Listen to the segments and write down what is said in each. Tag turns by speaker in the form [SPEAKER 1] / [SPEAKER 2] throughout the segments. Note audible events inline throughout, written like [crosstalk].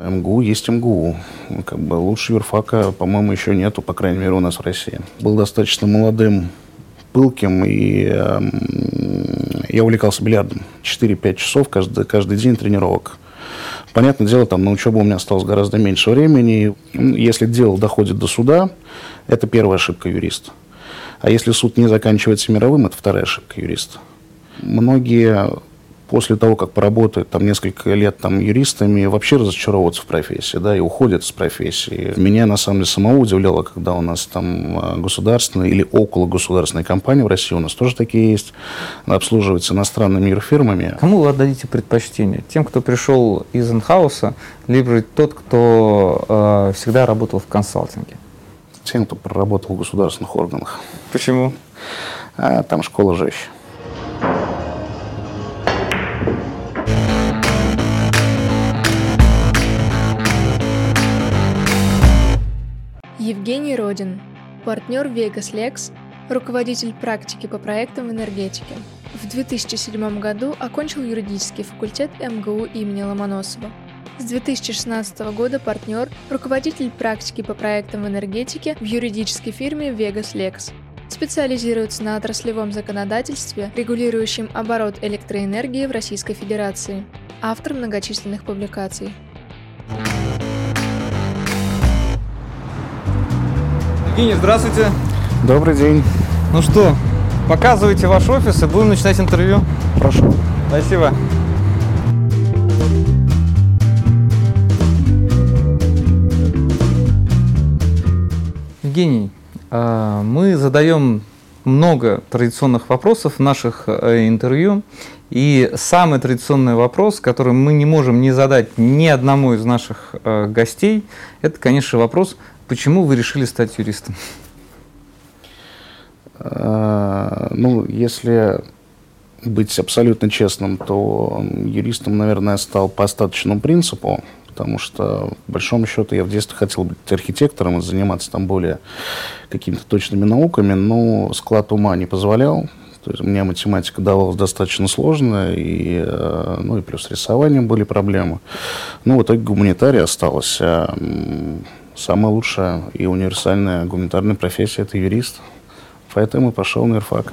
[SPEAKER 1] МГУ есть МГУ. Как бы лучше юрфака, по-моему, еще нету, по крайней мере, у нас в России. Был достаточно молодым, пылким, и э, я увлекался бильярдом. 4-5 часов каждый, каждый день тренировок. Понятное дело, там на учебу у меня осталось гораздо меньше времени. Если дело доходит до суда, это первая ошибка юриста. А если суд не заканчивается мировым, это вторая ошибка юриста. Многие после того, как поработают там несколько лет там юристами, вообще разочаровываются в профессии, да, и уходят с профессии. Меня, на самом деле, самого удивляло, когда у нас там а, государственные или около государственной компании в России, у нас тоже такие есть, обслуживаются иностранными юрфирмами.
[SPEAKER 2] Кому вы отдадите предпочтение? Тем, кто пришел из инхауса, либо тот, кто э, всегда работал в консалтинге?
[SPEAKER 1] Тем, кто проработал в государственных органах.
[SPEAKER 2] Почему?
[SPEAKER 1] А, там школа жестче.
[SPEAKER 3] Евгений Родин, партнер Vegas Lex, руководитель практики по проектам в энергетике. В 2007 году окончил юридический факультет МГУ имени Ломоносова. С 2016 года партнер, руководитель практики по проектам в энергетике в юридической фирме Vegas Lex. Специализируется на отраслевом законодательстве, регулирующем оборот электроэнергии в Российской Федерации. Автор многочисленных публикаций.
[SPEAKER 2] Евгений, здравствуйте.
[SPEAKER 1] Добрый день.
[SPEAKER 2] Ну что, показывайте ваш офис и будем начинать интервью.
[SPEAKER 1] Прошу.
[SPEAKER 2] Спасибо. Евгений, а, мы задаем много традиционных вопросов в наших э, интервью. И самый традиционный вопрос, который мы не можем не задать ни одному из наших э, гостей, это, конечно, вопрос, Почему вы решили стать юристом?
[SPEAKER 1] А, ну, если быть абсолютно честным, то юристом, наверное, стал по остаточному принципу, потому что, по большому счету, я в детстве хотел быть архитектором и заниматься там более какими-то точными науками, но склад ума не позволял. То есть мне математика давалась достаточно сложно, и, э, ну, и плюс рисованием были проблемы. Ну, в итоге гуманитарий осталось. Самая лучшая и универсальная гуманитарная профессия – это юрист. Поэтому пошел на ИРФАК.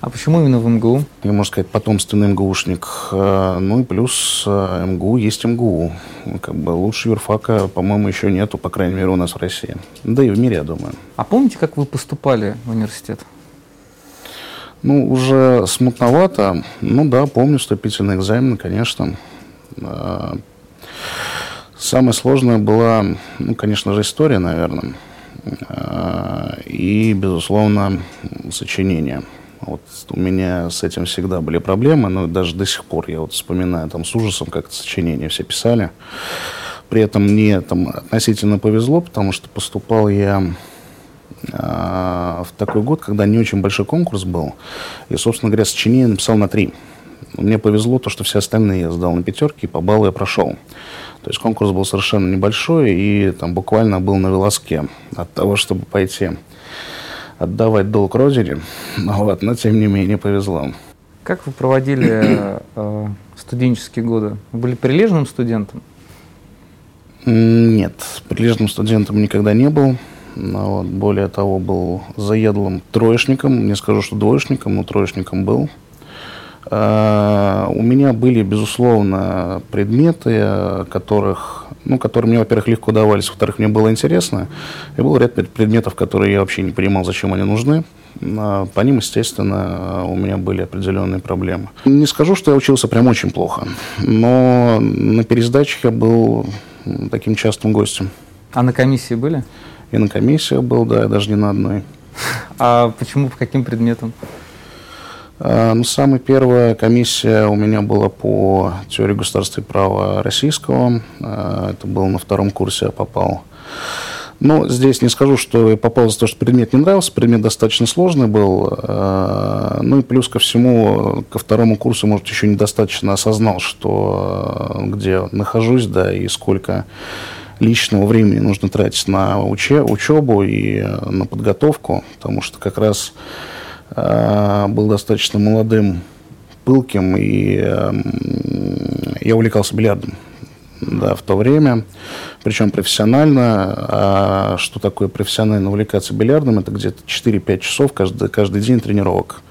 [SPEAKER 2] А почему именно в МГУ?
[SPEAKER 1] Я, можно сказать, потомственный МГУшник. Э, ну и плюс э, МГУ есть МГУ. Как бы лучше юрфака, по-моему, еще нету, по крайней мере, у нас в России. Да и в мире, я думаю.
[SPEAKER 2] А помните, как вы поступали в университет?
[SPEAKER 1] Ну, уже смутновато. Ну да, помню вступительный экзамен, конечно. Э, Самое сложное была, ну, конечно же, история, наверное, а, и, безусловно, сочинение. Вот у меня с этим всегда были проблемы, но даже до сих пор я вот вспоминаю там с ужасом, как это сочинение все писали. При этом мне там относительно повезло, потому что поступал я э, в такой год, когда не очень большой конкурс был. И, собственно говоря, сочинение написал на три. Мне повезло то, что все остальные я сдал на пятерки, и по баллу я прошел. То есть конкурс был совершенно небольшой и там буквально был на волоске от того, чтобы пойти отдавать долг родине. [laughs] Вот, но тем не менее повезло.
[SPEAKER 2] Как вы проводили э, студенческие годы? Вы были прилежным студентом?
[SPEAKER 1] Нет, прилежным студентом никогда не был. Но вот, более того, был заедлым троечником. Не скажу, что двоечником, но троечником был. Э, у меня были, безусловно, предметы, которых, ну, которые мне, во-первых, легко давались, во-вторых, мне было интересно. И был ряд предметов, которые я вообще не понимал, зачем они нужны. Э, по ним, естественно, у меня были определенные проблемы. Не скажу, что я учился прям очень плохо, но на пересдачах я был таким частым гостем.
[SPEAKER 2] А на комиссии были?
[SPEAKER 1] И на комиссиях был, да, даже не на одной.
[SPEAKER 2] А почему, по каким предметам?
[SPEAKER 1] Э, ну, самая первая комиссия у меня была по теории государства и права российского. Э, это было на втором курсе, я попал. Но здесь не скажу, что я попал за то, что предмет не нравился. Предмет достаточно сложный был. Э, ну и плюс ко всему, ко второму курсу, может, еще недостаточно осознал, что где нахожусь, да, и сколько личного времени нужно тратить на учебу и на подготовку, потому что как раз был достаточно молодым, пылким, и эм, я увлекался бильярдом. да, в то время, причем профессионально. А что такое профессионально увлекаться бильярдом? Это где-то 4-5 часов каждый, каждый день тренировок.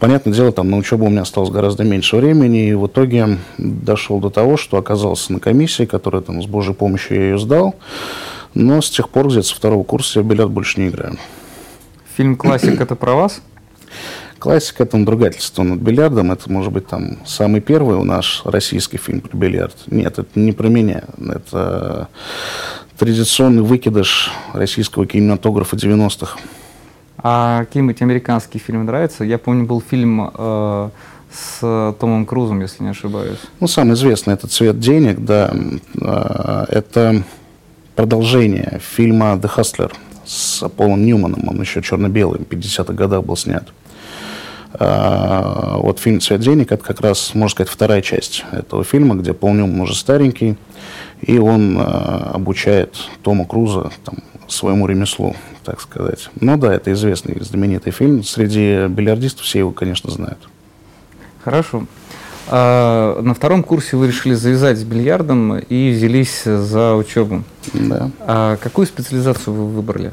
[SPEAKER 1] Понятное дело, там на учебу у меня осталось гораздо меньше времени, и в итоге дошел до того, что оказался на комиссии, которая там с Божьей помощью я ее сдал, но с тех пор где-то со второго курса я бильярд больше не играю.
[SPEAKER 2] Фильм «Классик» — это про вас?
[SPEAKER 1] Классика – это надругательство над бильярдом. Это, может быть, там самый первый у нас российский фильм про бильярд. Нет, это не про меня. Это традиционный выкидыш российского кинематографа 90-х.
[SPEAKER 2] А какие-нибудь американские фильмы нравятся? Я помню, был фильм э, с Томом Крузом, если не ошибаюсь.
[SPEAKER 1] Ну, самый известный – это «Цвет денег», да. Э, это продолжение фильма «The Hustler» с Полом Ньюманом. Он еще черно-белый, в 50-х годах был снят. А, вот фильм «Цвет денег» — это как раз, можно сказать, вторая часть этого фильма, где Пол Ньюман уже старенький, и он а, обучает Тома Круза там, своему ремеслу, так сказать. Ну да, это известный, знаменитый фильм. Среди бильярдистов все его, конечно, знают.
[SPEAKER 2] Хорошо. А, на втором курсе вы решили завязать с бильярдом и взялись за учебу.
[SPEAKER 1] Да.
[SPEAKER 2] А какую специализацию вы выбрали?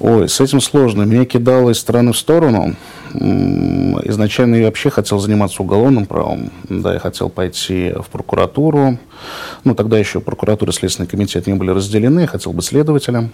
[SPEAKER 1] Ой, с этим сложно. Меня кидало из стороны в сторону. Изначально я вообще хотел заниматься уголовным правом. Да, я хотел пойти в прокуратуру. Ну, тогда еще прокуратура и Следственный комитет не были разделены. Я хотел быть следователем.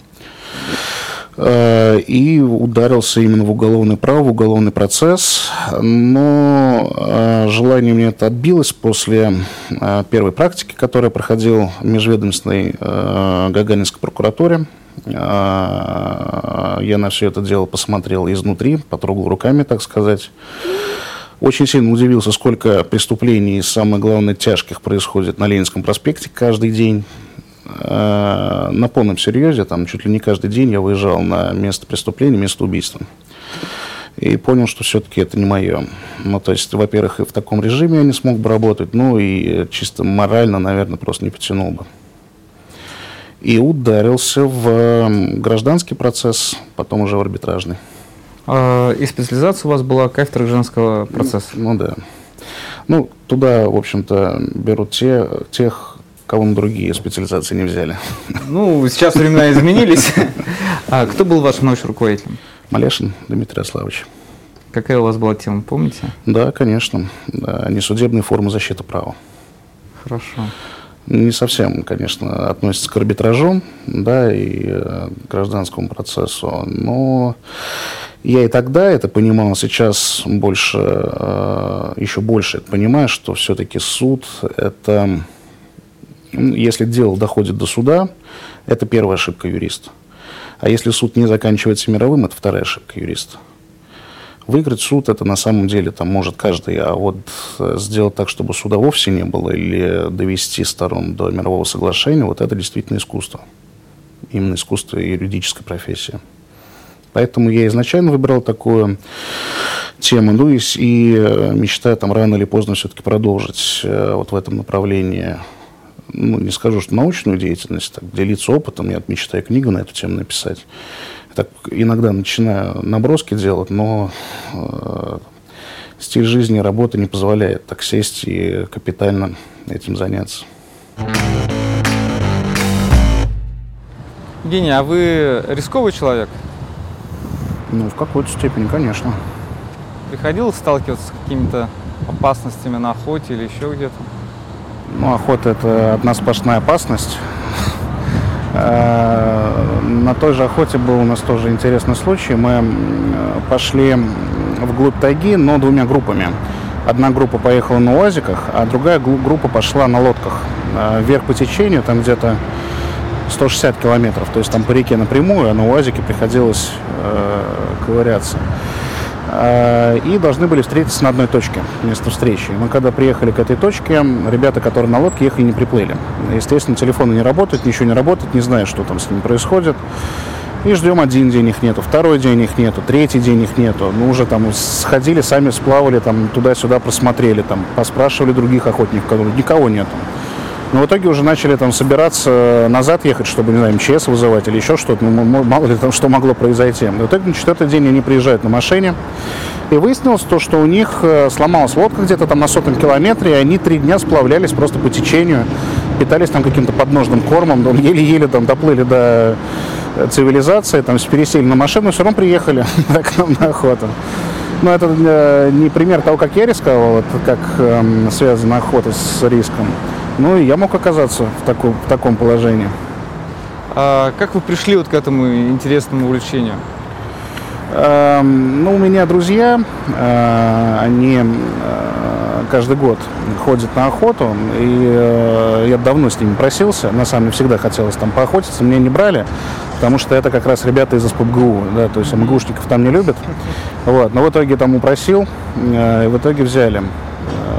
[SPEAKER 1] Э, и ударился именно в уголовное право, в уголовный процесс. Но э, желание мне это отбилось после э, первой практики, которую я проходил в межведомственной Гагаринской прокуратуре. А, я на все это дело посмотрел изнутри, потрогал руками, так сказать. Очень сильно удивился, сколько преступлений, самое главное, тяжких происходит на Ленинском проспекте каждый день. А, на полном серьезе, там чуть ли не каждый день я выезжал на место преступления, место убийства. И понял, что все-таки это не мое. Ну, то есть, во-первых, и в таком режиме я не смог бы работать, ну и чисто морально, наверное, просто не потянул бы и ударился в гражданский процесс, потом уже в арбитражный.
[SPEAKER 2] А, и специализация у вас была кафедра гражданского процесса?
[SPEAKER 1] Ну, ну да. Ну, туда, в общем-то, берут те, тех, кого на другие специализации не взяли.
[SPEAKER 2] Ну, сейчас времена [laughs] изменились. А кто был вашим научным руководителем?
[SPEAKER 1] Малешин Дмитрий Аславович.
[SPEAKER 2] Какая у вас была тема, помните?
[SPEAKER 1] Да, конечно. Да, несудебные формы защиты права.
[SPEAKER 2] Хорошо
[SPEAKER 1] не совсем, конечно, относится к арбитражу, да, и э, гражданскому процессу, но я и тогда это понимал, сейчас больше, э, еще больше это понимаю, что все-таки суд это, если дело доходит до суда, это первая ошибка юриста. А если суд не заканчивается мировым, это вторая ошибка юриста. Выиграть суд это на самом деле там может каждый, а вот э, сделать так, чтобы суда вовсе не было, или довести сторон до мирового соглашения, вот это действительно искусство. Именно искусство и юридическая профессия. Поэтому я изначально выбрал такую тему, ну и, и э, мечтаю там рано или поздно все-таки продолжить э, вот в этом направлении ну, не скажу, что научную деятельность, так, делиться опытом, я мечтаю книгу на эту тему написать так иногда начинаю наброски делать, но э, стиль жизни и работы не позволяет так сесть и капитально этим заняться.
[SPEAKER 2] Евгений, а вы рисковый человек?
[SPEAKER 1] Ну, в какой-то степени, конечно.
[SPEAKER 2] Приходилось сталкиваться с какими-то опасностями на охоте или еще где-то?
[SPEAKER 1] Ну, охота – это одна сплошная опасность. Э, на той же охоте был у нас тоже интересный случай. Мы пошли вглубь тайги, но двумя группами. Одна группа поехала на УАЗиках, а другая группа пошла на лодках. Э, вверх по течению, там где-то 160 километров. То есть там по реке напрямую, а на УАЗике приходилось э, ковыряться. Э, и должны были встретиться на одной точке, место встречи. Мы когда приехали к этой точке, ребята, которые на лодке ехали, не приплыли. Естественно, телефоны не работают, ничего не работает, не знаю, что там с ними происходит. И ждем один день их нету, второй день их нету, третий день их нету. Ну, уже там сходили, сами сплавали, там туда-сюда просмотрели, там поспрашивали других охотников, которые никого нету. Но в итоге уже начали там собираться назад ехать, чтобы, не знаю, МЧС вызывать или еще что-то. Ну, мало ли там что могло произойти. И в итоге на четвертый день они приезжают на машине. И выяснилось то, что у них э, сломалась лодка где-то там на сотом километре, и они три дня сплавлялись просто по течению питались там каким-то подножным кормом, еле-еле там доплыли до цивилизации, там пересели на машину, все равно приехали [laughs] к нам на охоту. Но это э, не пример того, как я рисковал, это как э, связана охота с риском. Ну и я мог оказаться в, таку, в таком положении.
[SPEAKER 2] А как вы пришли вот к этому интересному увлечению?
[SPEAKER 1] Э, ну, у меня друзья, э, они э, каждый год ходят на охоту, и э, я давно с ними просился, на самом деле всегда хотелось там поохотиться, меня не брали, потому что это как раз ребята из СПБГУ, да, то есть МГУшников там не любят. Вот, но в итоге там упросил, э, и в итоге взяли. Э,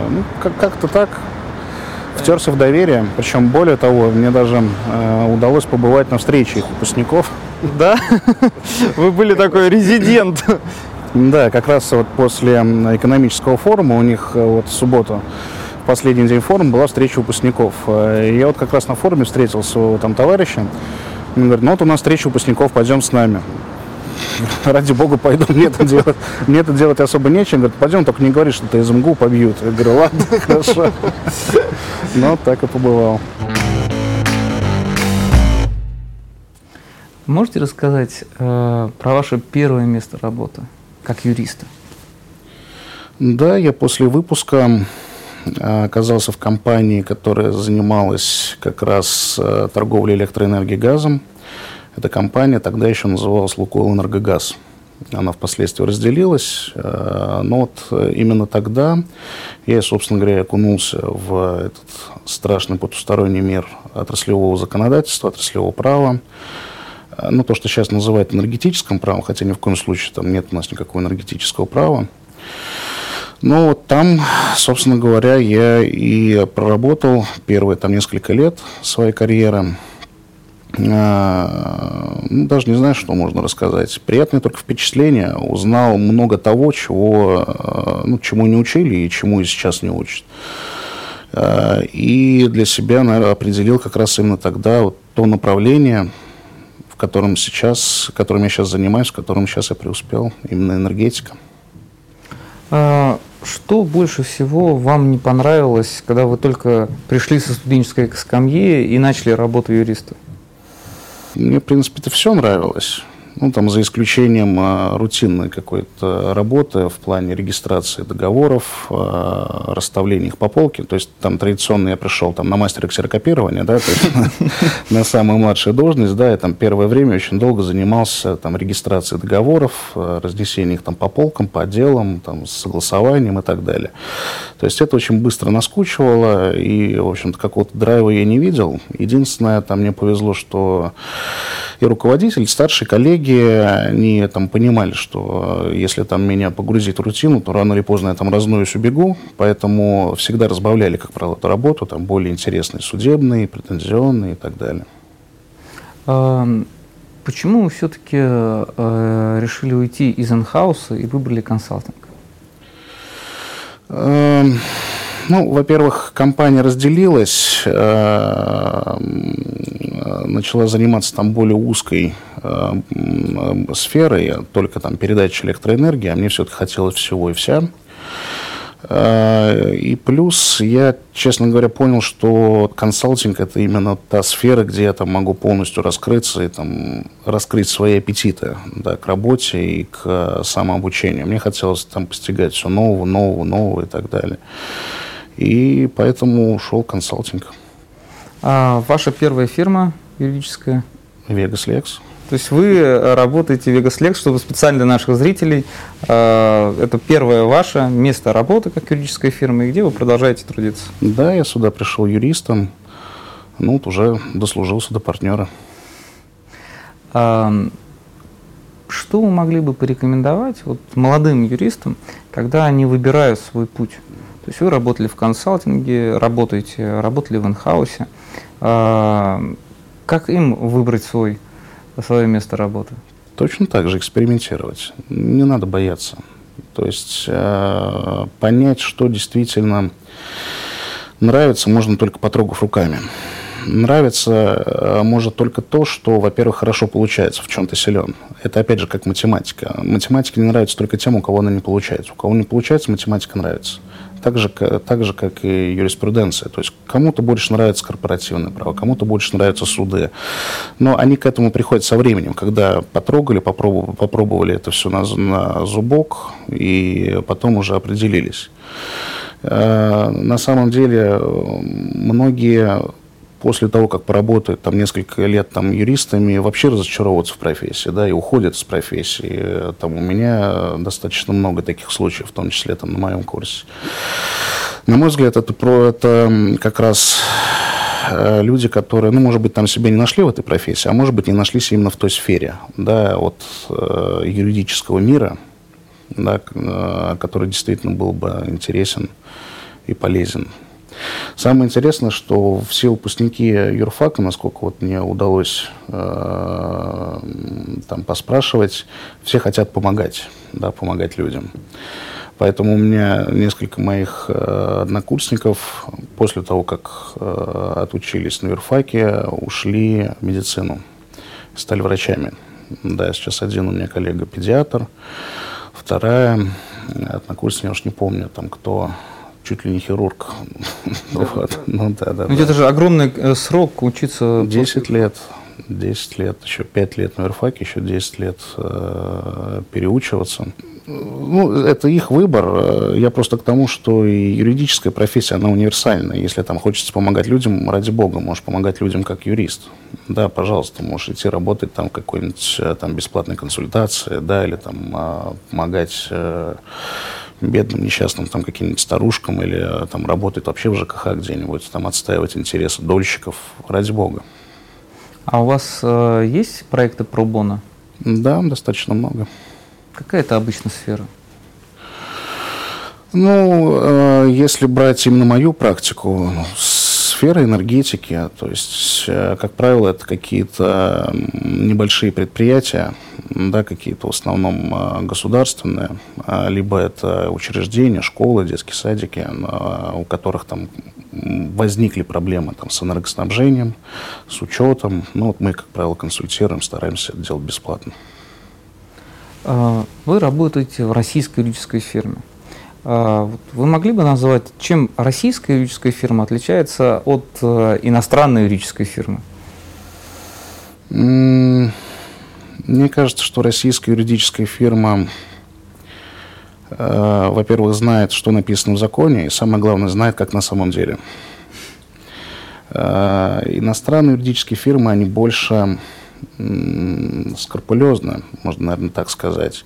[SPEAKER 1] ну, как- как-то так, втерся в доверие. Причем, более того, мне даже э, удалось побывать на встрече их выпускников.
[SPEAKER 2] Да? Вы были такой резидент.
[SPEAKER 1] Да, как раз вот после экономического форума у них э, вот в субботу в последний день форума была встреча выпускников. Э, и я вот как раз на форуме встретил своего там товарища. Он говорит, ну вот у нас встреча выпускников, пойдем с нами. [laughs] Ради бога пойду, мне это делать, мне это делать особо нечем. Говорит, пойдем, только не говори, что ты из МГУ побьют. Я говорю, ладно, [laughs] хорошо. Ну, так и побывал.
[SPEAKER 2] Можете рассказать э, про ваше первое место работы как юриста?
[SPEAKER 1] Да, я после выпуска э, оказался в компании, которая занималась как раз э, торговлей электроэнергией газом. Эта компания тогда еще называлась «Лукойл Энергогаз». Она впоследствии разделилась, э, но вот э, именно тогда я, собственно говоря, окунулся в этот страшный потусторонний мир отраслевого законодательства, отраслевого права. Э, Ну, то, что сейчас называют энергетическим правом, хотя ни в коем случае там нет у нас никакого энергетического права. Ну, вот там, собственно говоря, я и проработал первые там несколько лет своей карьеры. А, ну, даже не знаю, что можно рассказать. Приятные только впечатления. Узнал много того, чего, э, ну, чему не учили и чему и сейчас не учат. А, И для себя, наверное, определил как раз именно тогда вот то направление, в котором сейчас, которым я сейчас занимаюсь, в котором сейчас я преуспел, именно энергетика.
[SPEAKER 2] А, Что больше всего вам не понравилось, когда вы только пришли со студенческой скамьи и начали работу юриста?
[SPEAKER 1] Мне, в принципе, это все нравилось. Ну, там, за исключением а, рутинной какой-то работы в плане регистрации договоров, а, расставления их по полке. То есть, там традиционно я пришел там, на мастера ксерокопирования, да, [laughs] на самую младшую должность, да, и там первое время очень долго занимался там регистрацией договоров, а, разнесением их там по полкам, по отделам, там, с согласованием и так далее. То есть, это очень быстро наскучивало, и, в общем-то, какого-то драйва я не видел. Единственное, там мне повезло, что и руководитель, и старшие коллеги, они там понимали, что э, если там меня погрузить в рутину, то рано или поздно я там разнуюсь, убегу, поэтому всегда разбавляли, как правило, эту работу, там более интересные судебные, претензионные и так далее.
[SPEAKER 2] А, Почему вы все-таки решили уйти из инхауса и выбрали консалтинг?
[SPEAKER 1] Эм, Ну, во-первых, компания разделилась, э, начала заниматься там более узкой э, м, сферой, только там передача электроэнергии, а мне все-таки хотелось всего и вся. Э, И плюс я, честно говоря, понял, что консалтинг это именно та сфера, где я там могу полностью раскрыться и там раскрыть свои аппетиты да, к работе и к э, самообучению. Мне хотелось там постигать все нового, нового, нового и так далее. И поэтому ушел консалтинг.
[SPEAKER 2] А ваша первая фирма юридическая?
[SPEAKER 1] Vegas Lex.
[SPEAKER 2] То есть вы э, работаете в Lex, чтобы специально для наших зрителей, э, это первое ваше место работы как юридической фирмы, и где вы продолжаете трудиться?
[SPEAKER 1] Да, я сюда пришел юристом. Ну, вот уже дослужился до партнера.
[SPEAKER 2] Что вы могли бы порекомендовать вот, молодым юристам, когда они выбирают свой путь? То есть вы работали в консалтинге, работаете, работали в инхаусе. Как им выбрать свой, свое место работы?
[SPEAKER 1] Точно так же экспериментировать. Не надо бояться. То есть э, понять, что действительно нравится, можно только потрогав руками. Нравится э, может только то, что, во-первых, хорошо получается, в чем ты силен. Это опять же как математика. Математика не нравится только тем, у кого она не получается. У кого не получается, математика нравится. Так же, так же, как и юриспруденция. То есть кому-то больше нравится корпоративное право, кому-то больше нравятся суды. Но они к этому приходят со временем, когда потрогали, попробовали, попробовали это все на, на зубок и потом уже определились. Э, на самом деле многие после того, как поработают там несколько лет там юристами, вообще разочаровываются в профессии, да, и уходят с профессии. Там у меня достаточно много таких случаев, в том числе там на моем курсе. На мой взгляд, это про это как раз э, люди, которые, ну, может быть, там себя не нашли в этой профессии, а может быть, не нашлись именно в той сфере, да, от э, юридического мира, да, э, который действительно был бы интересен и полезен. Самое интересное, что все выпускники юрфака, насколько вот мне удалось э, там поспрашивать, все хотят помогать, да, помогать людям. Поэтому у меня несколько моих э, однокурсников после того, как э, отучились на юрфаке, ушли в медицину, стали врачами. Да, сейчас один у меня коллега педиатр, вторая однокурсник, я уж не помню, там кто чуть ли не хирург.
[SPEAKER 2] вот. Ну да, да. Ведь да. это же огромный э, срок учиться.
[SPEAKER 1] 10 лет. 10 лет, еще 5 лет на верфаке, еще 10 лет э, переучиваться. Ну, это их выбор. Э, я просто к тому, что и юридическая профессия, она универсальная. Если там хочется помогать людям, ради бога, можешь помогать людям как юрист. Да, пожалуйста, можешь идти работать там какой-нибудь там бесплатной консультации, да, или там а, помогать бедным, несчастным там каким-нибудь старушкам или э, там работает вообще в ЖКХ где-нибудь, там отстаивать интересы дольщиков, ради бога.
[SPEAKER 2] А у вас э, есть проекты про бона?
[SPEAKER 1] Да, достаточно много.
[SPEAKER 2] Какая это обычно сфера?
[SPEAKER 1] Ну, э, если брать именно мою практику, ну, сфера энергетики, то есть, э, как правило, это какие-то небольшие предприятия, да, какие-то в основном э, государственные, а, либо это учреждения, школы, детские садики, у которых там возникли проблемы там, с энергоснабжением, с учетом. Ну, вот мы, как правило, консультируем, стараемся это делать бесплатно.
[SPEAKER 2] А, вы работаете в российской юридической фирме. А, вы могли бы назвать, чем российская юридическая фирма отличается от э, иностранной юридической фирмы?
[SPEAKER 1] Мне кажется, что российская юридическая фирма, э, во-первых, знает, что написано в законе, и самое главное, знает, как на самом деле. Э, иностранные юридические фирмы, они больше скрупулезно, можно, наверное, так сказать.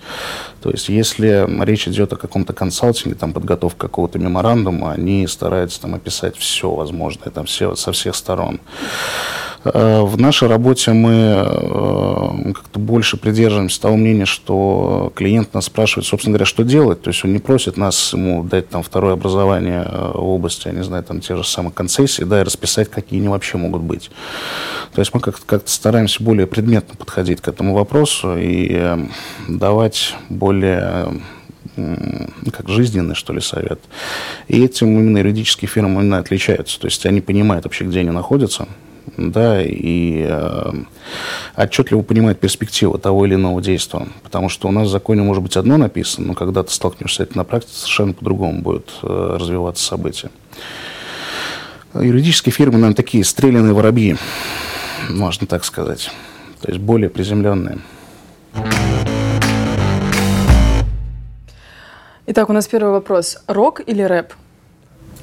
[SPEAKER 1] То есть, если речь идет о каком-то консалтинге, там, подготовка какого-то меморандума, они стараются там описать все возможное, там, все, со всех сторон. Э, в нашей работе мы э, как-то больше придерживаемся того мнения, что клиент нас спрашивает, собственно говоря, что делать. То есть он не просит нас ему дать там второе образование э, в области, я не знаю, там те же самые концессии, да, и расписать, какие они вообще могут быть. То есть мы как-то как стараемся более предметно подходить к этому вопросу и давать более как жизненный, что ли, совет. И этим именно юридические фирмы именно отличаются. То есть они понимают вообще, где они находятся, да, и э, отчетливо понимает перспективу того или иного действия. Потому что у нас в законе может быть одно написано, но когда ты столкнешься с этим на практике, совершенно по-другому будет э, развиваться события. Юридические фирмы, наверное, такие стрелянные воробьи, можно так сказать. То есть более приземленные.
[SPEAKER 3] Итак, у нас первый вопрос. Рок или рэп?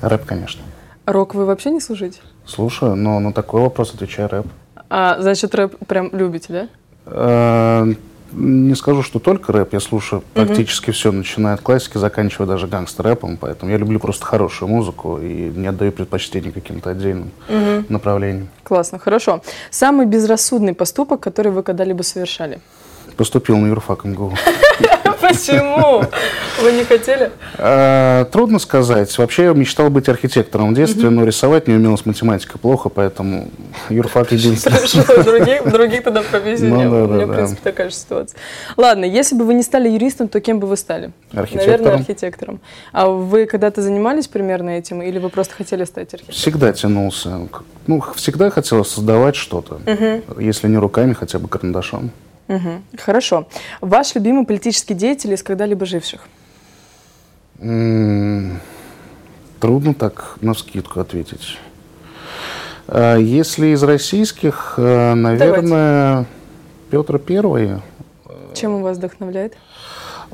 [SPEAKER 1] Рэп, конечно.
[SPEAKER 3] Рок вы вообще не слушаете?
[SPEAKER 1] Слушаю, но на такой вопрос отвечаю рэп.
[SPEAKER 3] А, значит, рэп прям любите, да?
[SPEAKER 1] Э, не скажу, что только рэп. Я слушаю практически все, начиная от классики, заканчивая даже гангстер-рэпом. Поэтому я люблю просто хорошую музыку и не отдаю предпочтение каким-то отдельным направлениям.
[SPEAKER 3] Классно, хорошо. Самый безрассудный поступок, который вы когда-либо совершали?
[SPEAKER 1] Поступил на юрфак МГУ. [laughs]
[SPEAKER 3] Почему? Вы не хотели?
[SPEAKER 1] А, трудно сказать. Вообще я мечтал быть архитектором в детстве, но рисовать не умел с математикой плохо, поэтому юрфак единственный.
[SPEAKER 3] Хорошо, других, тогда профессий ну, не было. У меня, в принципе, такая же ситуация. Ладно, если бы вы не стали юристом, то кем бы вы стали?
[SPEAKER 1] Архитектором.
[SPEAKER 3] Наверное, архитектором. А вы когда-то занимались примерно этим, или вы просто хотели стать архитектором?
[SPEAKER 1] Всегда тянулся. Ну, всегда хотел создавать что-то. Если не руками, хотя бы карандашом.
[SPEAKER 3] Угу. Хорошо. Ваш любимый политический деятель из когда-либо живших?
[SPEAKER 1] Трудно так на скидку ответить. А если из российских, э, наверное, Давайте. Петр Первый.
[SPEAKER 4] Чем он вас вдохновляет?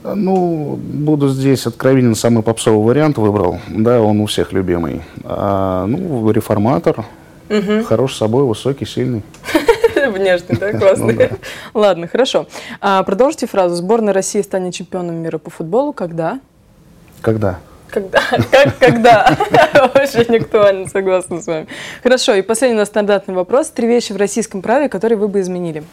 [SPEAKER 1] Ну, буду здесь откровенен, самый попсовый вариант выбрал. Да, он у всех любимый. А, ну, реформатор. Угу. Хорош собой, высокий, сильный. [laughs]
[SPEAKER 4] Внешний, да, классный. Ну, да. [laughs] Ладно, хорошо. А, продолжите фразу. Сборная России станет чемпионом мира по футболу когда?
[SPEAKER 1] Когда?
[SPEAKER 4] Когда? Как когда? [laughs] Очень актуально, согласна с вами. Хорошо, и последний у нас стандартный вопрос. Три вещи в российском праве, которые вы бы изменили.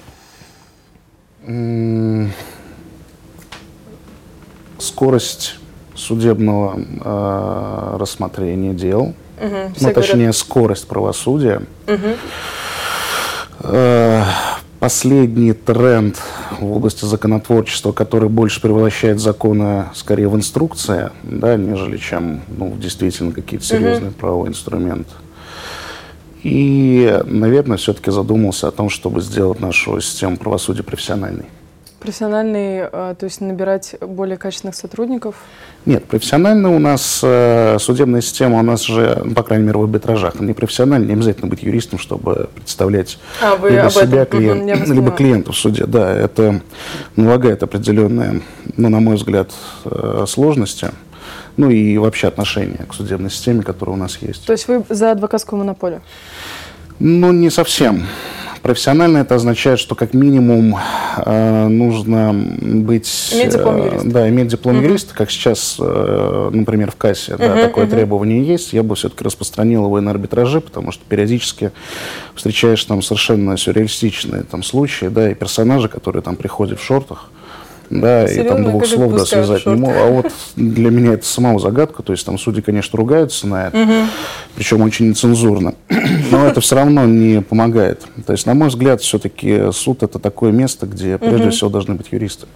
[SPEAKER 1] Скорость судебного э, рассмотрения дел, угу, ну, точнее, говорят... скорость правосудия. Угу. Э, последний тренд в области законотворчества, который больше превращает законы скорее в инструкции, да, нежели чем ну, действительно какие-то серьезные mm-hmm. правовые инструменты. И, наверное, все-таки задумался о том, чтобы сделать нашу систему правосудия профессиональной.
[SPEAKER 4] Профессиональный, э, то есть набирать более качественных сотрудников?
[SPEAKER 1] Нет, профессионально у нас э, судебная система, у нас же, ну, по крайней мере, в арбитражах, не профессионально, не обязательно быть юристом, чтобы представлять а, вы либо себя, этом, клиент, угу, либо клиента в суде. Да, это налагает определенные, ну, на мой взгляд, э, сложности ну и вообще отношение к судебной системе, которая у нас есть.
[SPEAKER 4] То есть вы за адвокатскую монополию?
[SPEAKER 1] Ну, не совсем. Профессионально это означает, что как минимум э, нужно быть...
[SPEAKER 4] Иметь диплом э, юриста.
[SPEAKER 1] Да, иметь диплом угу. юриста, как сейчас, э, например, в кассе, угу, да, такое угу. требование есть. Я бы все-таки распространил его и на арбитражи, потому что периодически встречаешь там совершенно сюрреалистичные там случаи, да, и персонажи, которые там приходят в шортах, да, Серьезно, и там двух слов да, связать не могу. А вот для меня это самого загадка, то есть там судьи, конечно, ругаются на это, угу. причем очень нецензурно, но это все равно не помогает. То есть, на мой взгляд, все-таки суд это такое место, где прежде угу. всего должны быть юристы.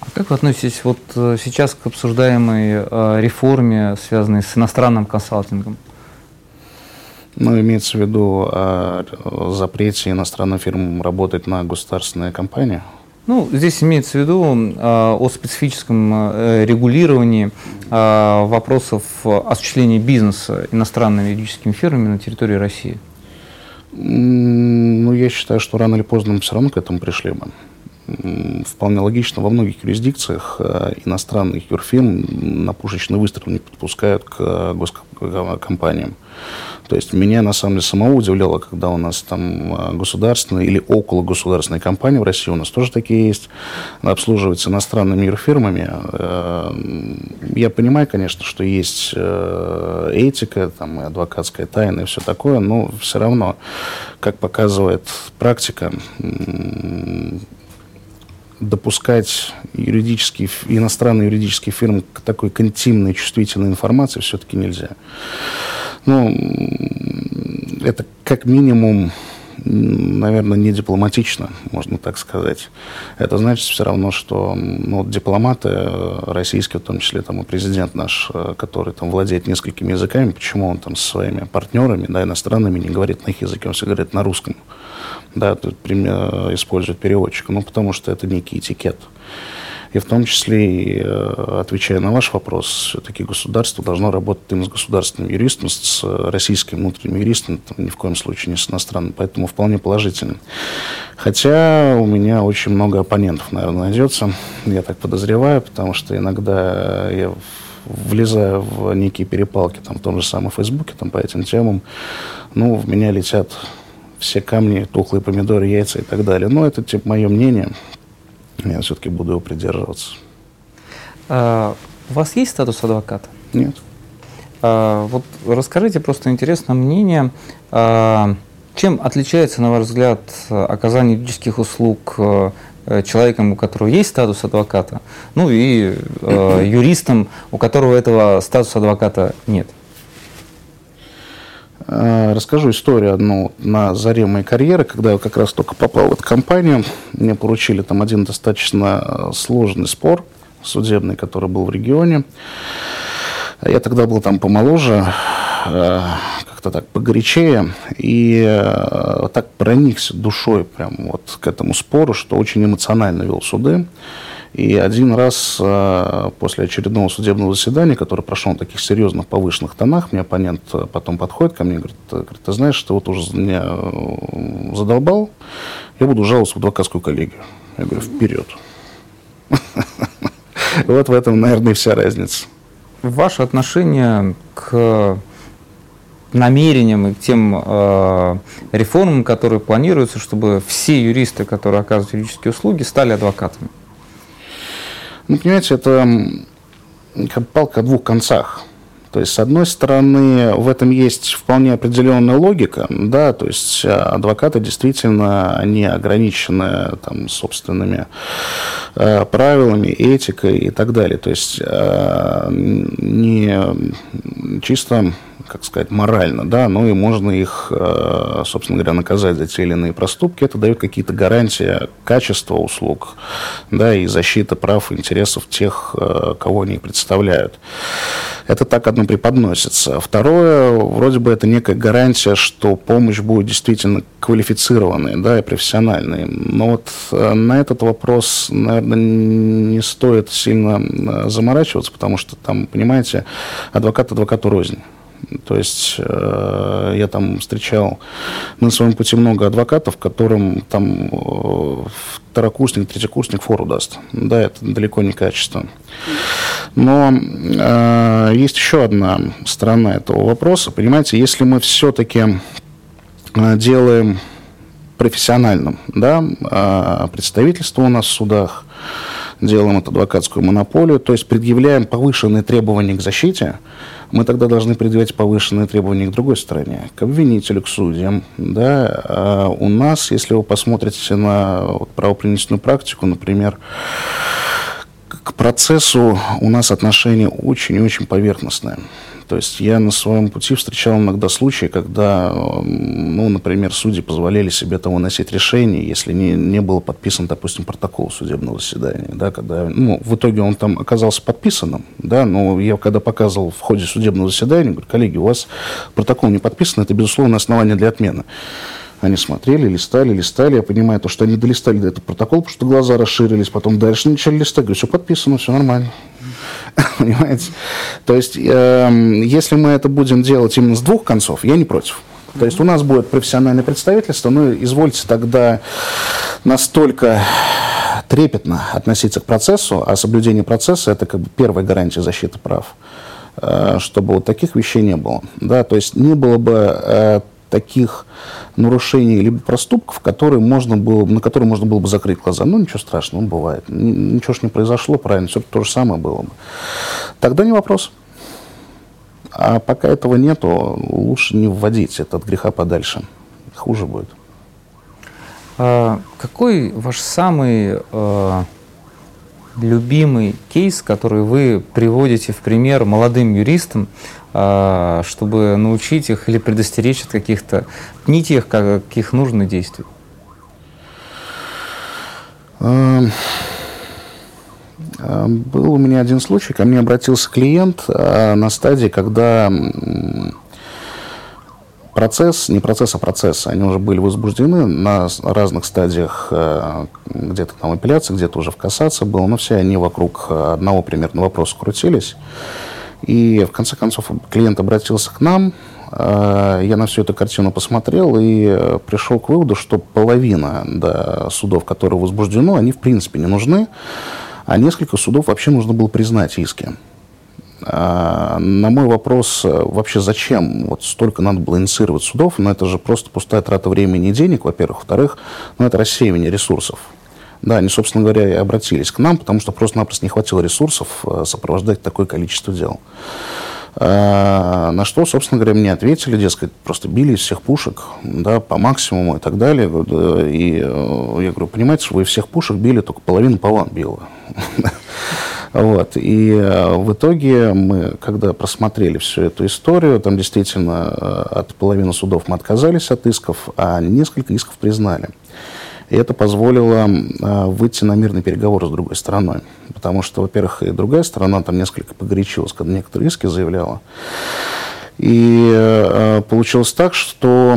[SPEAKER 2] А как вы относитесь вот э, сейчас к обсуждаемой э, реформе, связанной с иностранным консалтингом?
[SPEAKER 1] Ну, имеется в виду о запрете иностранным фирмам работать на государственные компании?
[SPEAKER 2] Ну, здесь имеется в виду э, о специфическом э, регулировании э, вопросов осуществления бизнеса иностранными юридическими фирмами на территории России.
[SPEAKER 1] Ну, я считаю, что рано или поздно мы все равно к этому пришли бы вполне логично, во многих юрисдикциях э, иностранных юрфирм на пушечный выстрел не подпускают к э, госкомпаниям. То есть меня на самом деле самого удивляло, когда у нас там э, государственные или около государственные компании в России, у нас тоже такие есть, обслуживаются иностранными юрфирмами. Я понимаю, конечно, что есть этика, там, и адвокатская тайна и все такое, но все равно, как показывает практика, допускать юридические, иностранные юридические фирмы к такой интимной, чувствительной информации все-таки нельзя. Ну, это как минимум, наверное, не дипломатично, можно так сказать. Это значит все равно, что ну, дипломаты российские, в том числе там и президент наш, который там владеет несколькими языками, почему он там со своими партнерами, да, иностранными не говорит на их языке, он все говорит на русском да, используют переводчика, ну, потому что это некий этикет. И в том числе, э, отвечая на ваш вопрос, все-таки государство должно работать именно с государственным юристом, с российским внутренним юристом, там, ни в коем случае не с иностранным, поэтому вполне положительно. Хотя у меня очень много оппонентов, наверное, найдется, я так подозреваю, потому что иногда я влезаю в некие перепалки, там, в том же самом Фейсбуке, там, по этим темам, ну, в меня летят все камни, тухлые помидоры, яйца и так далее. Но это типа мое мнение. Я все-таки буду его придерживаться.
[SPEAKER 2] А, у вас есть статус адвоката?
[SPEAKER 1] Нет.
[SPEAKER 2] А, вот расскажите просто интересное мнение. А, чем отличается, на ваш взгляд, оказание юридических услуг э, человеком, у которого есть статус адвоката, ну и э, [clears throat] юристом, у которого этого статуса адвоката нет?
[SPEAKER 1] Э, расскажу историю одну на заре моей карьеры, когда я как раз только попал в эту компанию. Мне поручили там один достаточно э, сложный спор судебный, который был в регионе. Я тогда был там помоложе, э, как-то так погорячее, и так проникся душой прям вот к этому спору, что очень эмоционально вел суды. И один раз э, после очередного судебного заседания, которое прошло на таких серьезных повышенных тонах, мне оппонент потом подходит ко мне и говорит, говорит ты знаешь, ты вот уже меня задолбал, я буду жаловаться в адвокатскую коллегию. Я говорю, вперед. [laughs] Вот в этом, наверное, и вся разница.
[SPEAKER 2] Ваше отношение к намерениям и к тем э, реформам, которые планируются, чтобы все юристы, которые оказывают юридические услуги, стали адвокатами?
[SPEAKER 1] Ну, понимаете, это как палка о двух концах. То есть, с одной стороны, в этом есть вполне определенная логика, да, то есть э, адвокаты действительно, они ограничены там, собственными э, правилами, этикой и так далее. То есть, э, не чисто как сказать, морально, да, но и можно их, э, собственно говоря, наказать за те или иные проступки. Это дает какие-то гарантии качества услуг, да, и защиты прав и интересов тех, э, кого они представляют. Это так одно преподносится. Второе, вроде бы это некая гарантия, что помощь будет действительно квалифицированной, да, и профессиональной. Но вот э, на этот вопрос, наверное, не стоит сильно заморачиваться, потому что там, понимаете, адвокат адвокату рознь. То есть э, я там встречал на своем пути много адвокатов, которым там э, второкурсник, третьекурсник фору даст. Да, это далеко не качество. Но э, есть еще одна сторона этого вопроса. Понимаете, если мы все-таки э, делаем профессиональным, да, э, представительство у нас в судах, делаем это адвокатскую монополию, то есть предъявляем повышенные требования к защите, мы тогда должны предъявлять повышенные требования к другой стороне, к обвинителю, к судьям. Да? А у нас, если вы посмотрите на вот, правоприменительную практику, например, к процессу у нас отношение очень и очень поверхностное. То есть я на своем пути встречал иногда случаи, когда, ну, например, судьи позволяли себе там выносить решение, если не, не был подписан, допустим, протокол судебного заседания, да, когда, ну, в итоге он там оказался подписанным, да, но я когда показывал в ходе судебного заседания, говорю, коллеги, у вас протокол не подписан, это, безусловно, основание для отмены. Они смотрели, листали, листали. Я понимаю, то, что они долистали до этого протокол, потому что глаза расширились, потом дальше начали листать. Говорю, все подписано, все нормально. [laughs] Понимаете? То есть, э, если мы это будем делать именно с двух концов, я не против. То есть у нас будет профессиональное представительство, но извольте тогда настолько трепетно относиться к процессу, а соблюдение процесса – это как бы первая гарантия защиты прав, э, чтобы вот таких вещей не было. Да? То есть не было бы э, таких нарушений либо проступков, которые можно было, на которые можно было бы закрыть глаза. Ну, ничего страшного, ну, бывает. Ничего ж не произошло, правильно, все то же самое было бы. Тогда не вопрос. А пока этого нету, лучше не вводить это от греха подальше. Хуже будет.
[SPEAKER 2] А какой ваш самый э, любимый кейс, который вы приводите в пример молодым юристам, а, чтобы научить их или предостеречь от каких-то не тех, каких нужно действий?
[SPEAKER 1] Эм, эм, был у меня один случай, ко мне обратился клиент а, на стадии, когда процесс, не процесс, а процесс, они уже были возбуждены на разных стадиях, э, где-то там апелляция, где-то уже в кассации было, но все они вокруг одного примерно вопроса крутились. И в конце концов клиент обратился к нам, э, я на всю эту картину посмотрел и э, пришел к выводу, что половина да, судов, которые возбуждены, они в принципе не нужны, а несколько судов вообще нужно было признать иски. А, на мой вопрос, э, вообще зачем вот столько надо было инициировать судов, ну это же просто пустая трата времени и денег, во-первых. Во-вторых, ну это рассеивание ресурсов. Да, они, собственно говоря, и обратились к нам, потому что просто-напросто не хватило ресурсов э, сопровождать такое количество дел. А, на что, собственно говоря, мне ответили, дескать, просто били из всех пушек, да, по максимуму и так далее. И э, я говорю, понимаете, вы всех пушек били, только половину по вам било. [laughs] Вот. И э, в итоге мы, когда просмотрели всю эту историю, там действительно от половины судов мы отказались от исков, а несколько исков признали. И это позволило а, выйти на мирный переговор с другой стороной. Потому что, во-первых, и другая сторона там несколько погорячилась, когда некоторые иски заявляла. И э, получилось так, что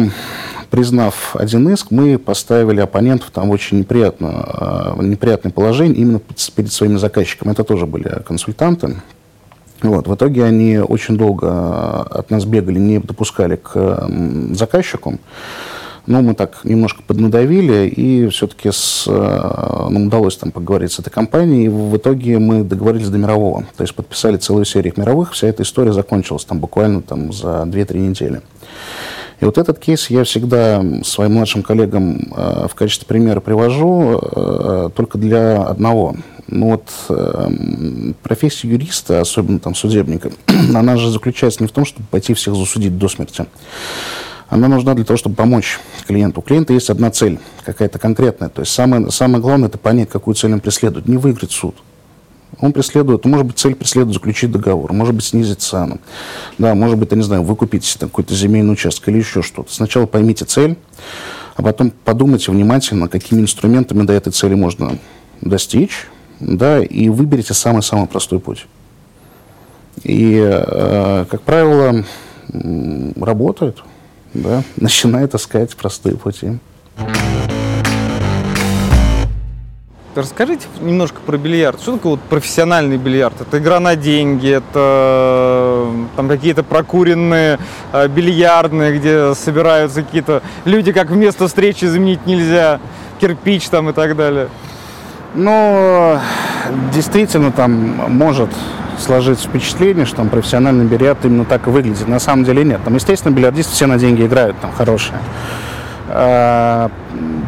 [SPEAKER 1] признав один иск, мы поставили оппонентов там очень неприятное, неприятное положение именно перед своими заказчиками. Это тоже были консультанты. Вот, в итоге они очень долго от нас бегали, не допускали к заказчику. Но мы так немножко поднадавили, и все-таки с, э, нам удалось там поговорить с этой компанией. И в итоге мы договорились до мирового. То есть подписали целую серию мировых. Вся эта история закончилась там буквально там, за 2-3 недели. И вот этот кейс я всегда своим младшим коллегам э, в качестве примера привожу э, только для одного. Ну вот э, профессия юриста, особенно там судебника, [clears throat] она же заключается не в том, чтобы пойти всех засудить до смерти. Она нужна для того, чтобы помочь клиенту. У клиента есть одна цель, какая-то конкретная. То есть самое, самое главное это понять, какую цель он преследует. Не выиграть суд. Он преследует, может быть, цель преследует заключить договор, может быть, снизить цену. Да, может быть, я не знаю, выкупить какой-то земельный участок или еще что-то. Сначала поймите цель, а потом подумайте внимательно, какими инструментами до этой цели можно достичь, да, и выберите самый-самый простой путь. И, э, как правило, работает, да, [laughs] начинает искать простые пути.
[SPEAKER 2] Расскажите немножко про бильярд. Что такое вот профессиональный бильярд? Это игра на деньги, это там какие-то прокуренные э, бильярдные, где собираются какие-то люди, как вместо встречи заменить нельзя, кирпич там и так далее.
[SPEAKER 1] Ну, действительно, там может сложиться впечатление, что там профессиональный бильярд именно так и выглядит. На самом деле нет. Там, естественно, бильярдисты все на деньги играют, там хорошие. А,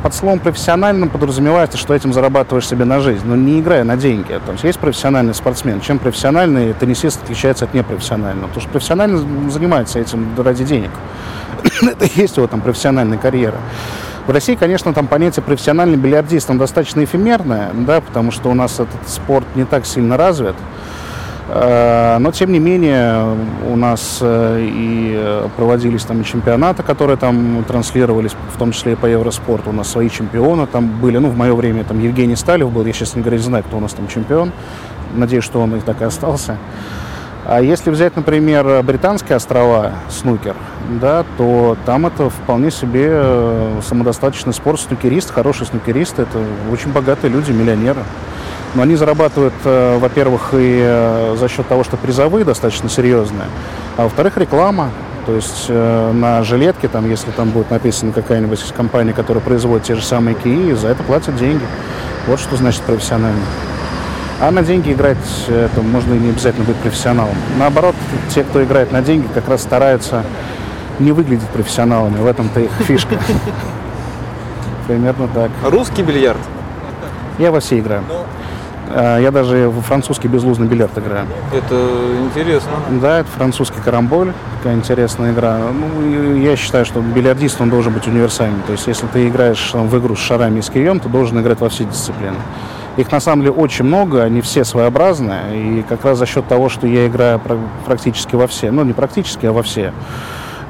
[SPEAKER 1] под словом профессиональным подразумевается, что этим зарабатываешь себе на жизнь, но не играя на деньги. То есть есть профессиональный спортсмен. Чем профессиональный теннисист отличается от непрофессионального? Потому что профессионально занимается этим ради денег. [coughs] Это есть его там профессиональная карьера. В России, конечно, там понятие профессиональный бильярдист там достаточно эфемерное, да, потому что у нас этот спорт не так сильно развит. Э, но, тем не менее, у нас э, и проводились там и чемпионаты, которые там транслировались, в том числе и по Евроспорту. У нас свои чемпионы там были. Ну, в мое время там Евгений Сталев был. Я, честно говоря, не знаю, кто у нас там чемпион. Надеюсь, что он и так и остался. А если взять, например, британские острова, снукер, да, то там это вполне себе э, самодостаточный спорт. Снукерист, хороший снукерист, это очень богатые люди, миллионеры. Но они зарабатывают, э, во-первых, и э, за счет того, что призовые достаточно серьезные, а во-вторых, реклама. То есть на жилетке, там, если там будет написана какая-нибудь компания, которая производит те же самые кии, за это платят деньги. Вот что значит профессионально. А на деньги играть это можно и не обязательно быть профессионалом. Наоборот, те, кто играет на деньги, как раз стараются не выглядеть профессионалами. В этом-то их фишка. [laughs] Примерно так.
[SPEAKER 2] Русский бильярд?
[SPEAKER 1] Я во все играю. А, я даже в французский безлузный бильярд играю.
[SPEAKER 2] Это интересно.
[SPEAKER 1] Да, это французский карамболь. Такая интересная игра. Ну, я считаю, что бильярдист, он должен быть универсальным. То есть, если ты играешь в игру с шарами и с кием, ты должен играть во все дисциплины. Их на самом деле очень много, они все своеобразные. И как раз за счет того, что я играю практически во все, ну не практически, а во все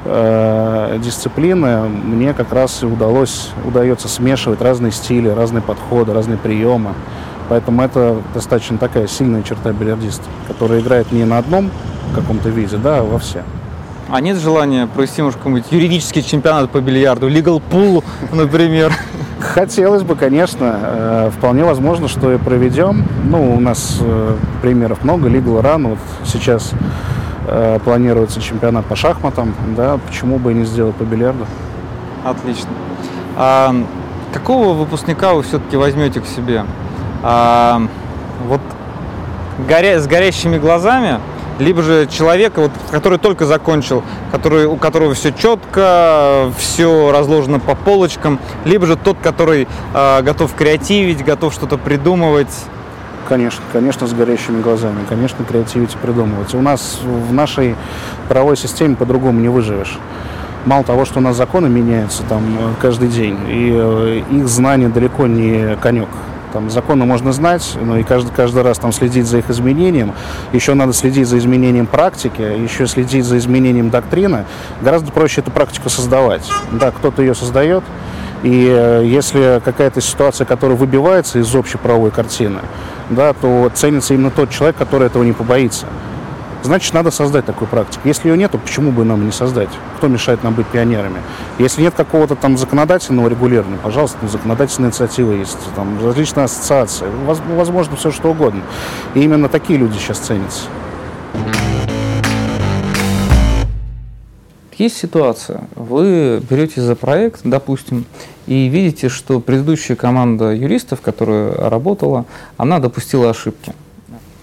[SPEAKER 1] э, дисциплины, мне как раз и удалось, удается смешивать разные стили, разные подходы, разные приемы. Поэтому это достаточно такая сильная черта бильярдиста, который играет не на одном каком-то виде, да, а во все.
[SPEAKER 2] А нет желания провести, может, какой-нибудь юридический чемпионат по бильярду, legal pool, например?
[SPEAKER 1] Хотелось бы, конечно. Э, вполне возможно, что и проведем. Ну, у нас э, примеров много. Legal Run. Вот сейчас э, планируется чемпионат по шахматам. Да, почему бы и не сделать по бильярду?
[SPEAKER 2] Отлично. А какого выпускника вы все-таки возьмете к себе? А, вот горя... с горящими глазами либо же человека, вот, который только закончил, который, у которого все четко, все разложено по полочкам, либо же тот, который э, готов креативить, готов что-то придумывать.
[SPEAKER 1] Конечно, конечно, с горящими глазами, конечно, креативить и придумывать. У нас в нашей правовой системе по-другому не выживешь. Мало того, что у нас законы меняются там э, каждый день, и э, их знание далеко не конек. Там законы можно знать, но и каждый, каждый раз там следить за их изменением. Еще надо следить за изменением практики, еще следить за изменением доктрины. Гораздо проще эту практику создавать. Да, кто-то ее создает, и э, если какая-то ситуация, которая выбивается из общей правовой картины, да, то ценится именно тот человек, который этого не побоится. Значит, надо создать такую практику. Если ее нет, то почему бы нам не создать? Кто мешает нам быть пионерами? Если нет какого-то там законодательного регулирования, пожалуйста, ну, законодательная инициатива есть, там различные ассоциации, возможно, все что угодно. И именно такие люди сейчас ценятся.
[SPEAKER 2] Есть ситуация, вы берете за проект, допустим, и видите, что предыдущая команда юристов, которая работала, она допустила ошибки.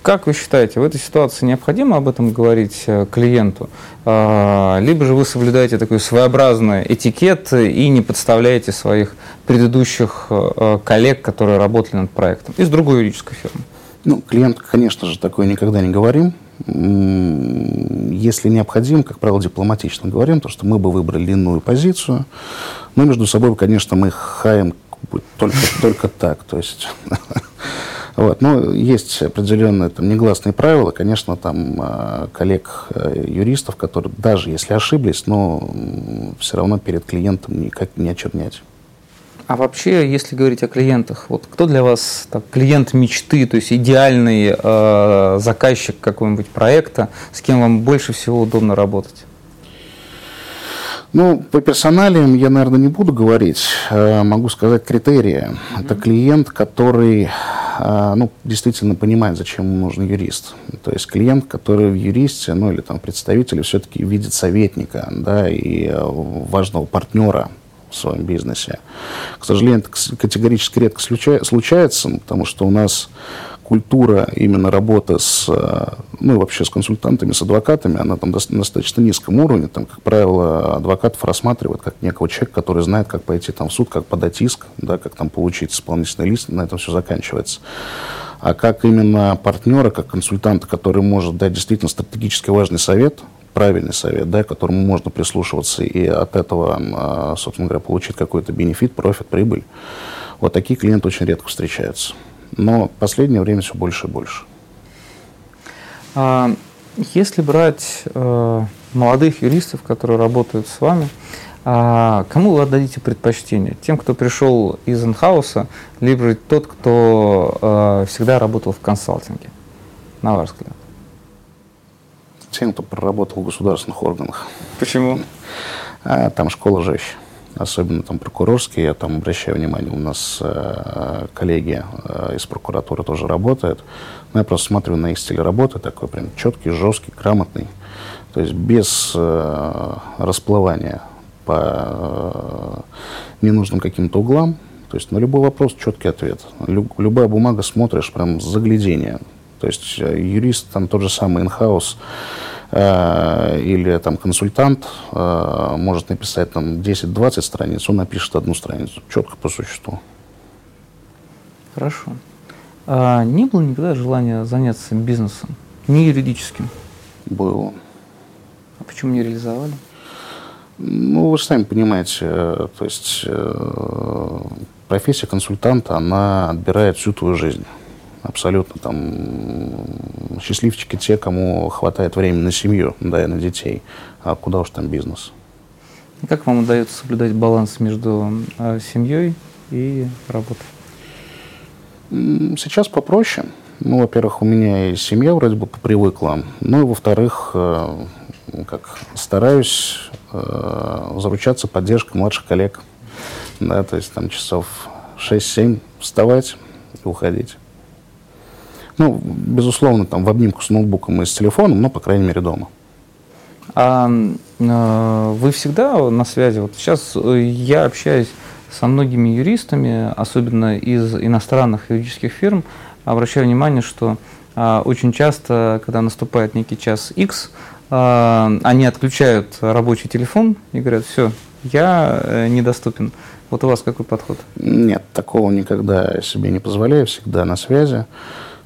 [SPEAKER 2] Как вы считаете, в этой ситуации необходимо об этом говорить э, клиенту? А, либо же вы соблюдаете такой своеобразный этикет и не подставляете своих предыдущих э, коллег, которые работали над проектом, из другой юридической фирмы?
[SPEAKER 1] Ну, клиент, конечно же, такое никогда не говорим. Если необходимо, как правило, дипломатично говорим, то, что мы бы выбрали иную позицию. Но между собой, конечно, мы хаем только, только так. То есть [laughs] Вот. Но есть определенные там, негласные правила, конечно, там а, коллег-юристов, э, которые даже если ошиблись, но все равно перед клиентом никак не очернять.
[SPEAKER 2] А вообще, если говорить о клиентах, вот кто для вас так, клиент мечты, то есть идеальный э, заказчик какого-нибудь проекта, с кем вам больше всего удобно работать?
[SPEAKER 1] Ну, по персоналиям я, наверное, не буду говорить. Э, могу сказать критерии. Mm-hmm. Это клиент, который э, ну, действительно понимает, зачем ему нужен юрист. То есть клиент, который в юристе, ну или там представителе все-таки видит советника, да, и э, важного партнера в своем бизнесе. К сожалению, это категорически редко случается, потому что у нас культура именно работы с, э, ну, вообще с консультантами, с адвокатами, она там достаточно низком уровне. Там, как правило, адвокатов рассматривают как некого человека, который знает, как пойти там, в суд, как подать иск, да, как там получить исполнительный лист, на этом все заканчивается. А как именно партнера, как консультанта, который может дать действительно стратегически важный совет, правильный совет, да, которому можно прислушиваться и от этого, а, собственно говоря, получить какой-то бенефит, профит, прибыль. Вот такие клиенты очень редко встречаются но в последнее время все больше и больше.
[SPEAKER 2] А, если брать э, молодых юристов, которые работают с вами, а кому вы отдадите предпочтение? Тем, кто пришел из инхауса, либо тот, кто э, всегда работал в консалтинге, на ваш взгляд?
[SPEAKER 1] Тем, кто проработал в государственных органах.
[SPEAKER 2] Почему?
[SPEAKER 1] А, там школа жестче особенно там прокурорские, я там обращаю внимание, у нас э, коллеги э, из прокуратуры тоже работают, но я просто смотрю на их стиль работы, такой прям четкий, жесткий, грамотный, то есть без э, расплывания по э, ненужным каким-то углам, то есть на любой вопрос четкий ответ. Лю, любая бумага смотришь прям с заглядения. То есть э, юрист, там тот же самый инхаус, Э, или там консультант э, может написать там 10-20 страниц, он напишет одну страницу, четко по существу.
[SPEAKER 2] Хорошо. А не было никогда желания заняться бизнесом, не юридическим?
[SPEAKER 1] Было.
[SPEAKER 2] А почему не реализовали?
[SPEAKER 1] Ну, вы же сами понимаете, э, то есть профессия консультанта, она отбирает всю твою жизнь абсолютно там счастливчики те, кому хватает времени на семью, да, и на детей. А куда уж там бизнес?
[SPEAKER 2] Как вам удается соблюдать баланс между э, семьей и работой?
[SPEAKER 1] Сейчас попроще. Ну, во-первых, у меня и семья вроде бы привыкла. Ну и во-вторых, э, как стараюсь э, заручаться поддержкой младших коллег. Да, то есть там часов 6-7 вставать и уходить. Ну, безусловно, там в обнимку с ноутбуком и с телефоном, но, по крайней мере, дома.
[SPEAKER 2] А э, вы всегда на связи? Вот сейчас э, я общаюсь со многими юристами, особенно из иностранных юридических фирм, обращаю внимание, что э, очень часто, когда наступает некий час X, э, они отключают рабочий телефон и говорят, все, я э, недоступен. Вот у вас какой подход?
[SPEAKER 1] Нет, такого никогда себе не позволяю, всегда на связи.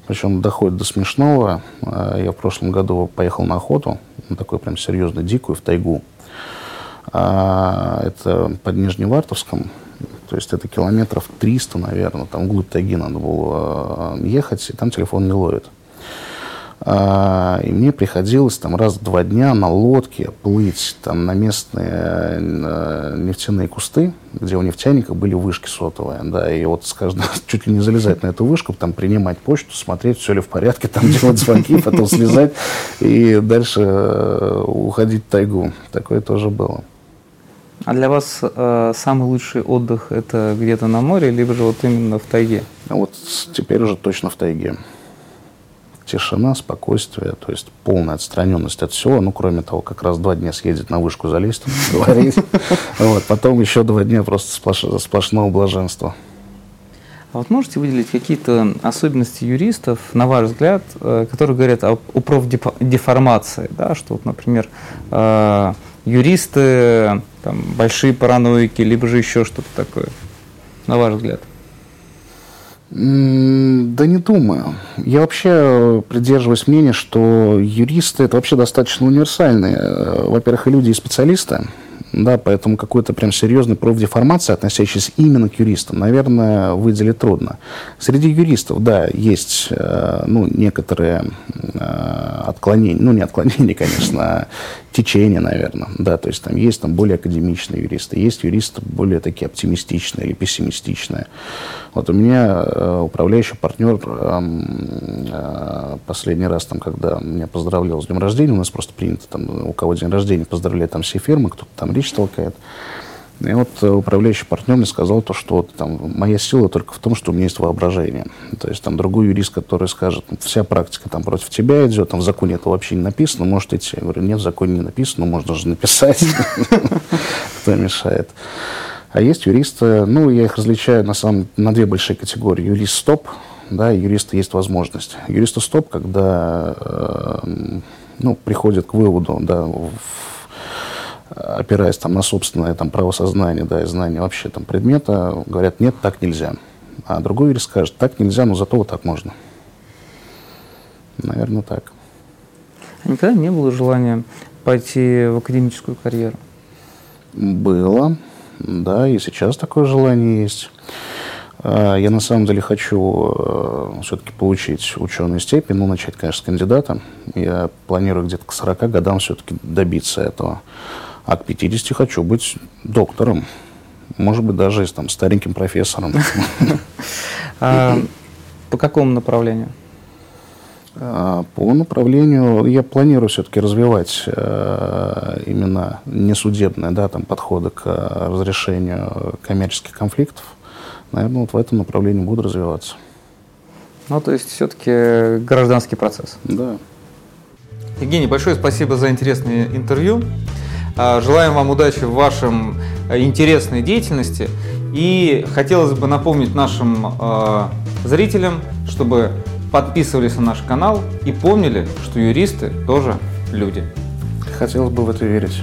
[SPEAKER 1] Причем доходит до смешного. А, я в прошлом году поехал на охоту, на такую прям серьезную дикую, в тайгу. А, это под Нижневартовском, то есть это километров 300, наверное, там вглубь тайги надо было а, ехать, и там телефон не ловит. А, и мне приходилось там раз в два дня на лодке плыть там на местные э, нефтяные кусты, где у нефтяников были вышки сотовые, да, и вот скажем, [laughs] чуть ли не залезать на эту вышку, там принимать почту, смотреть, все ли в порядке, там делать звонки, [laughs] потом слезать и дальше э, уходить в тайгу. Такое тоже было.
[SPEAKER 2] А для вас э, самый лучший отдых это где-то на море, либо же вот именно в тайге?
[SPEAKER 1] А вот теперь уже точно в тайге тишина, спокойствие, то есть полная отстраненность от всего, ну, кроме того, как раз два дня съездить на вышку залезть, говорить, [laughs] вот, потом еще два дня просто сплошного блаженства.
[SPEAKER 2] А вот можете выделить какие-то особенности юристов, на ваш взгляд, э, которые говорят о, о профдеформации, да, что, вот, например, э, юристы там, большие параноики, либо же еще что-то такое, на ваш взгляд?
[SPEAKER 1] Да не думаю. Я вообще придерживаюсь мнения, что юристы это вообще достаточно универсальные. Э, во-первых, и люди, и специалисты. Да, поэтому какой-то прям серьезной профдеформации, относящейся именно к юристам, наверное, выделить трудно. Среди юристов, да, есть э, ну, некоторые э, отклонения, ну не отклонения, [laughs] конечно, а течения, наверное, да, то есть там есть там более академичные юристы, есть юристы более такие оптимистичные или пессимистичные. Вот у меня э, управляющий партнер последний раз, там, когда меня поздравлял с днем рождения, у нас просто принято, там, у кого день рождения, поздравлять там все фирмы, кто-то там речь толкает. И вот э, управляющий партнер мне сказал то, что вот, там, моя сила только в том, что у меня есть воображение. То есть там другой юрист, который скажет, вся практика там против тебя идет, там в законе это вообще не написано, может идти. Я говорю, нет, в законе не написано, можно же написать. [laughs] Кто мешает. А есть юристы, ну, я их различаю на самом на две большие категории. Юрист стоп, да, и юриста есть возможность. Юриста стоп, когда э, ну, приходит к выводу, да, в, опираясь там, на собственное там, правосознание да, и знание вообще там, предмета, говорят, нет, так нельзя. А другой юрист скажет, так нельзя, но зато вот так можно. Наверное, так.
[SPEAKER 2] А никогда не было желания пойти в академическую карьеру?
[SPEAKER 1] Было, да, и сейчас такое желание есть. А, я на самом деле хочу э, все-таки получить ученую степень, ну, начать, конечно, с кандидата. Я планирую где-то к 40 годам все-таки добиться этого. А к 50 хочу быть доктором. Может быть, даже там, стареньким профессором. [laughs]
[SPEAKER 2] А, по какому направлению?
[SPEAKER 1] А, по направлению я планирую все-таки развивать э, именно несудебные да, там, подходы к разрешению коммерческих конфликтов. Наверное, вот в этом направлении буду развиваться.
[SPEAKER 2] Ну, то есть все-таки гражданский процесс.
[SPEAKER 1] Да.
[SPEAKER 2] Евгений, большое спасибо за интересное интервью. А, желаем вам удачи в вашем э, интересной деятельности. И хотелось бы напомнить нашим э, зрителям, чтобы подписывались на наш канал и помнили, что юристы тоже люди.
[SPEAKER 1] Хотелось бы в это верить.